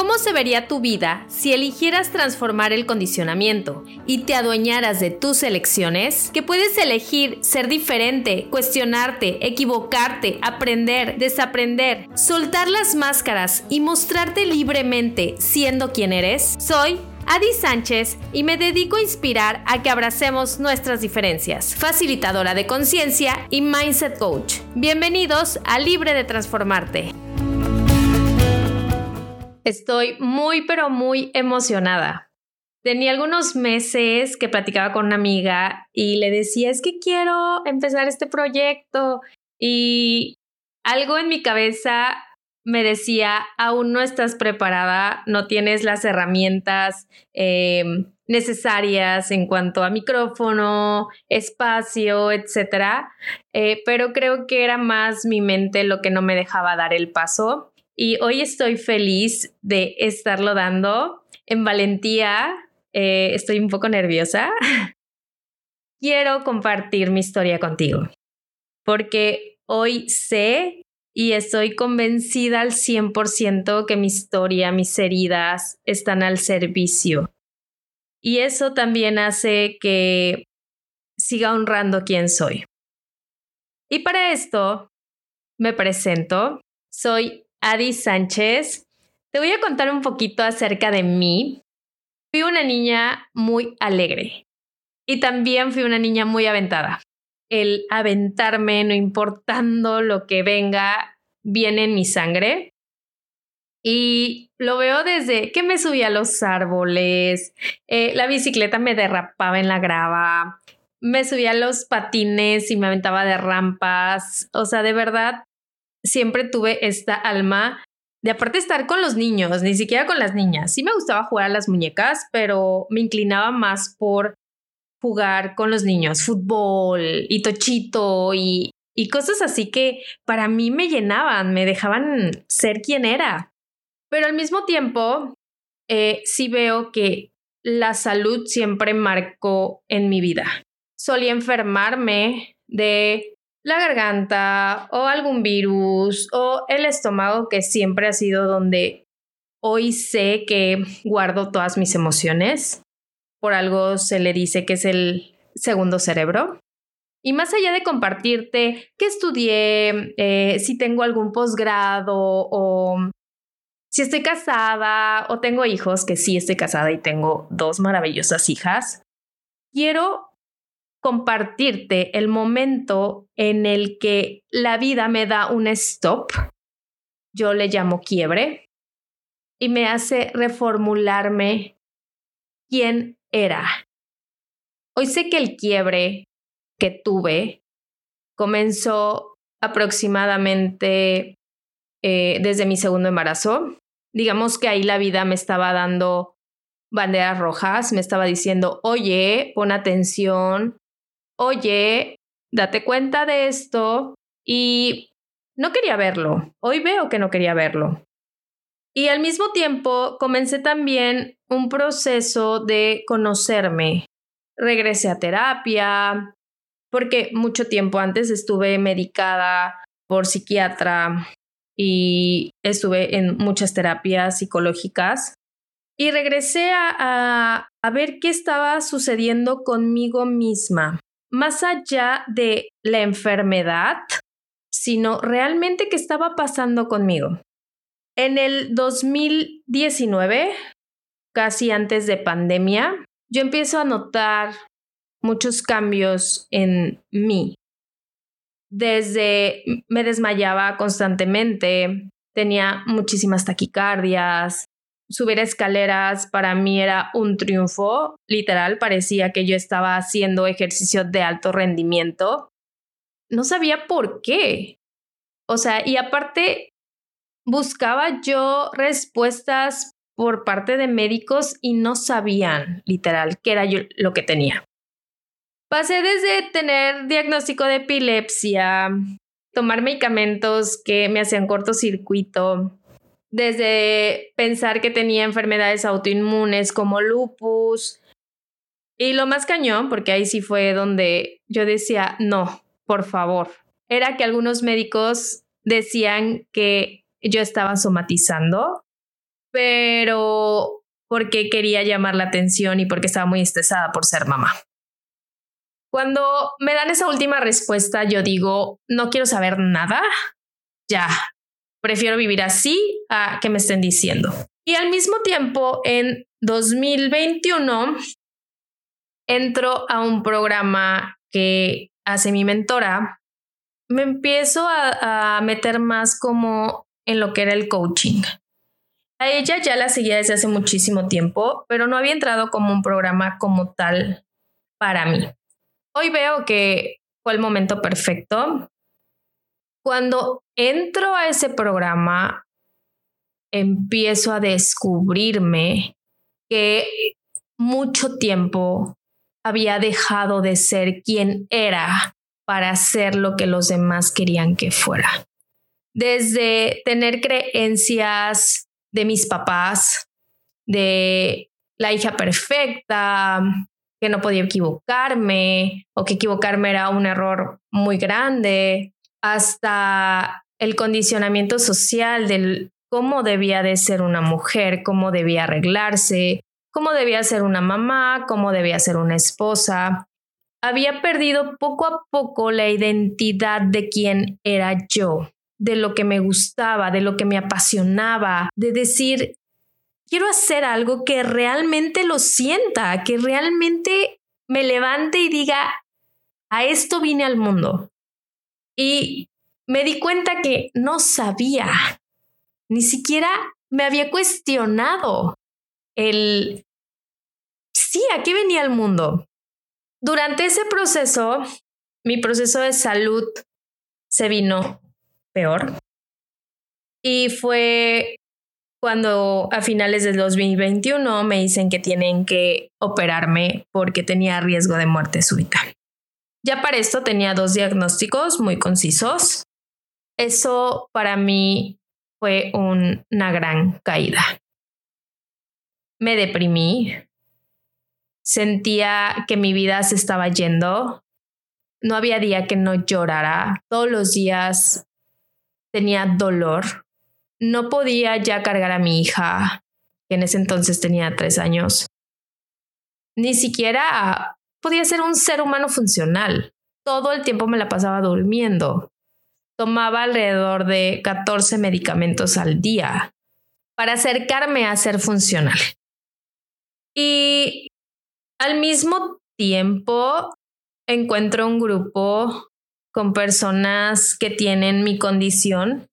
¿Cómo se vería tu vida si eligieras transformar el condicionamiento y te adueñaras de tus elecciones? Que puedes elegir ser diferente, cuestionarte, equivocarte, aprender, desaprender, soltar las máscaras y mostrarte libremente siendo quien eres. Soy Adi Sánchez y me dedico a inspirar a que abracemos nuestras diferencias. Facilitadora de conciencia y mindset coach. Bienvenidos a Libre de Transformarte. Estoy muy, pero muy emocionada. Tenía algunos meses que platicaba con una amiga y le decía, es que quiero empezar este proyecto y algo en mi cabeza me decía, aún no estás preparada, no tienes las herramientas eh, necesarias en cuanto a micrófono, espacio, etc. Eh, pero creo que era más mi mente lo que no me dejaba dar el paso y hoy estoy feliz de estarlo dando en valentía. Eh, estoy un poco nerviosa. Quiero compartir mi historia contigo porque hoy sé y estoy convencida al 100% que mi historia, mis heridas están al servicio. Y eso también hace que siga honrando quién soy. Y para esto me presento. Soy Adi Sánchez. Te voy a contar un poquito acerca de mí. Fui una niña muy alegre y también fui una niña muy aventada. El aventarme, no importando lo que venga, viene en mi sangre. Y lo veo desde que me subía a los árboles, eh, la bicicleta me derrapaba en la grava, me subía a los patines y me aventaba de rampas. O sea, de verdad, siempre tuve esta alma de aparte estar con los niños, ni siquiera con las niñas. Sí me gustaba jugar a las muñecas, pero me inclinaba más por jugar con los niños, fútbol y tochito y, y cosas así que para mí me llenaban, me dejaban ser quien era. Pero al mismo tiempo, eh, sí veo que la salud siempre marcó en mi vida. Solía enfermarme de la garganta o algún virus o el estómago que siempre ha sido donde hoy sé que guardo todas mis emociones. Por algo se le dice que es el segundo cerebro. Y más allá de compartirte qué estudié, eh, si tengo algún posgrado o si estoy casada o tengo hijos, que sí estoy casada y tengo dos maravillosas hijas, quiero compartirte el momento en el que la vida me da un stop, yo le llamo quiebre, y me hace reformularme quién era. Hoy sé que el quiebre que tuve comenzó aproximadamente eh, desde mi segundo embarazo. Digamos que ahí la vida me estaba dando banderas rojas, me estaba diciendo, oye, pon atención, oye, date cuenta de esto y no quería verlo. Hoy veo que no quería verlo. Y al mismo tiempo comencé también un proceso de conocerme. Regresé a terapia, porque mucho tiempo antes estuve medicada por psiquiatra y estuve en muchas terapias psicológicas. Y regresé a, a, ver qué estaba sucediendo conmigo misma más allá de la enfermedad, sino realmente qué estaba pasando conmigo. En el 2019, casi antes de pandemia, yo empiezo a notar muchos cambios en mí. Desde me desmayaba constantemente, tenía muchísimas taquicardias, subir escaleras para mí era un triunfo, literal, parecía que yo estaba haciendo ejercicio de alto rendimiento. No sabía por qué. O sea, y aparte, buscaba yo respuestas por parte de médicos y no sabían, literal, qué era yo lo que tenía. Pasé desde tener diagnóstico de epilepsia, tomar medicamentos que me hacían cortocircuito, desde pensar que tenía enfermedades autoinmunes como lupus. Y lo más cañón, porque ahí sí fue donde yo decía, no, por favor, era que algunos médicos decían que yo estaba somatizando pero porque quería llamar la atención y porque estaba muy estresada por ser mamá. Cuando me dan esa última respuesta, yo digo, no quiero saber nada, ya, prefiero vivir así a que me estén diciendo. Y al mismo tiempo, en 2021, entro a un programa que hace mi mentora, me empiezo a, a meter más como en lo que era el coaching. A ella ya la seguía desde hace muchísimo tiempo, pero no había entrado como un programa como tal para mí. Hoy veo que fue el momento perfecto. Cuando entro a ese programa, empiezo a descubrirme que mucho tiempo había dejado de ser quien era para ser lo que los demás querían que fuera. Desde tener creencias de mis papás, de la hija perfecta, que no podía equivocarme o que equivocarme era un error muy grande, hasta el condicionamiento social del cómo debía de ser una mujer, cómo debía arreglarse, cómo debía ser una mamá, cómo debía ser una esposa. Había perdido poco a poco la identidad de quién era yo de lo que me gustaba, de lo que me apasionaba, de decir, quiero hacer algo que realmente lo sienta, que realmente me levante y diga, a esto vine al mundo. Y me di cuenta que no sabía, ni siquiera me había cuestionado el, sí, aquí venía al mundo. Durante ese proceso, mi proceso de salud se vino peor. Y fue cuando a finales del 2021 me dicen que tienen que operarme porque tenía riesgo de muerte súbita. Ya para esto tenía dos diagnósticos muy concisos. Eso para mí fue una gran caída. Me deprimí, sentía que mi vida se estaba yendo, no había día que no llorara, todos los días tenía dolor. No podía ya cargar a mi hija, que en ese entonces tenía tres años. Ni siquiera podía ser un ser humano funcional. Todo el tiempo me la pasaba durmiendo. Tomaba alrededor de 14 medicamentos al día para acercarme a ser funcional. Y al mismo tiempo encuentro un grupo con personas que tienen mi condición,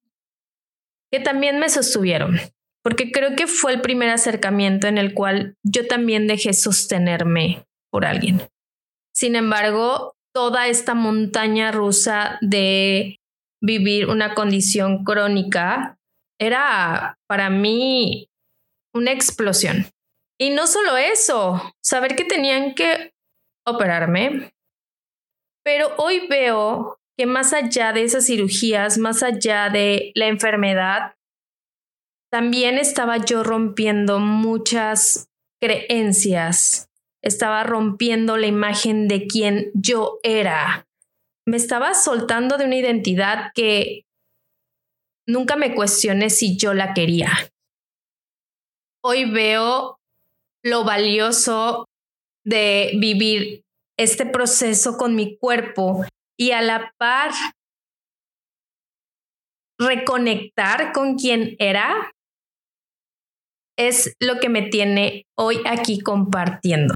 que también me sostuvieron, porque creo que fue el primer acercamiento en el cual yo también dejé sostenerme por alguien. Sin embargo, toda esta montaña rusa de vivir una condición crónica era para mí una explosión. Y no solo eso, saber que tenían que operarme, pero hoy veo que más allá de esas cirugías, más allá de la enfermedad, también estaba yo rompiendo muchas creencias, estaba rompiendo la imagen de quien yo era, me estaba soltando de una identidad que nunca me cuestioné si yo la quería. Hoy veo lo valioso de vivir este proceso con mi cuerpo y a la par reconectar con quien era es lo que me tiene hoy aquí compartiendo.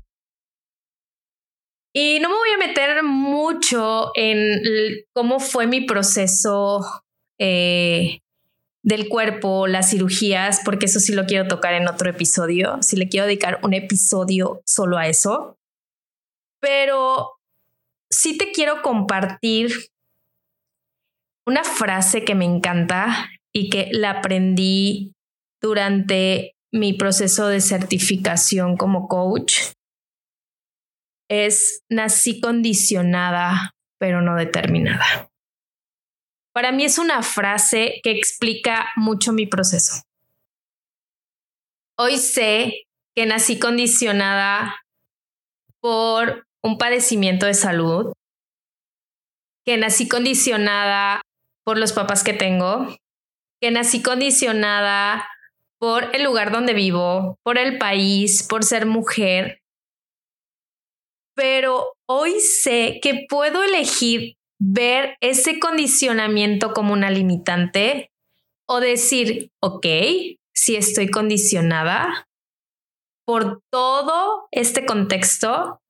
Y no me voy a meter mucho en cómo fue mi proceso eh, del cuerpo, las cirugías, porque eso sí lo quiero tocar en otro episodio. Si le quiero dedicar un episodio solo a eso pero sí te quiero compartir una frase que me encanta y que la aprendí durante mi proceso de certificación como coach. Es nací condicionada, pero no determinada. Para mí es una frase que explica mucho mi proceso. Hoy sé que nací condicionada por un padecimiento de salud, que nací condicionada por los papás que tengo, que nací condicionada por el lugar donde vivo, por el país, por ser mujer. Pero hoy sé que puedo elegir ver ese condicionamiento como una limitante o decir, ok, si estoy condicionada por todo este contexto,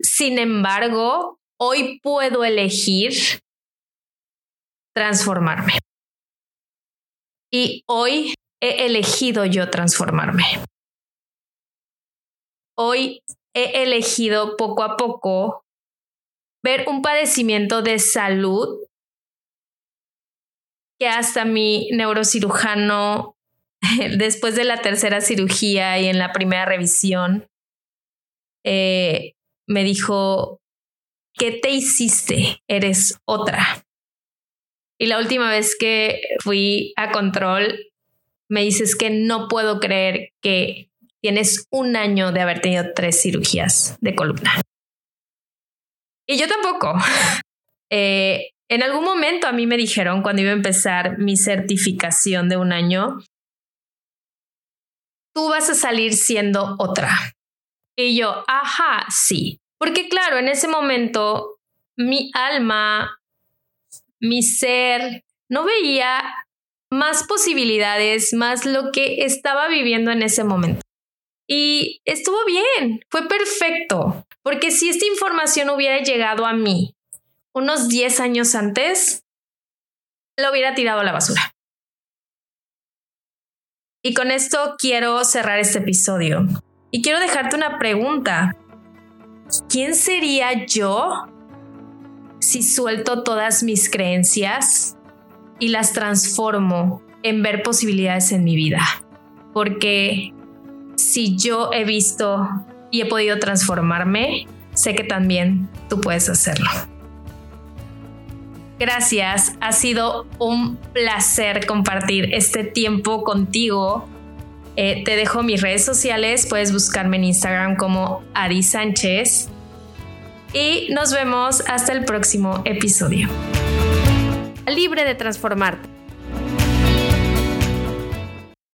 sin embargo, hoy puedo elegir transformarme. Y hoy he elegido yo transformarme. Hoy he elegido poco a poco ver un padecimiento de salud que hasta mi neurocirujano, después de la tercera cirugía y en la primera revisión, eh, me dijo, ¿qué te hiciste? Eres otra. Y la última vez que fui a control, me dices que no puedo creer que tienes un año de haber tenido tres cirugías de columna. Y yo tampoco. Eh, en algún momento a mí me dijeron cuando iba a empezar mi certificación de un año, tú vas a salir siendo otra. Y yo, ajá, sí. Porque claro, en ese momento mi alma, mi ser, no veía más posibilidades, más lo que estaba viviendo en ese momento. Y estuvo bien, fue perfecto, porque si esta información hubiera llegado a mí unos 10 años antes, lo hubiera tirado a la basura. Y con esto quiero cerrar este episodio. Y quiero dejarte una pregunta. ¿Quién sería yo si suelto todas mis creencias y las transformo en ver posibilidades en mi vida? Porque si yo he visto y he podido transformarme, sé que también tú puedes hacerlo. Gracias, ha sido un placer compartir este tiempo contigo. Eh, te dejo mis redes sociales, puedes buscarme en Instagram como Adi Sánchez y nos vemos hasta el próximo episodio. Libre de transformarte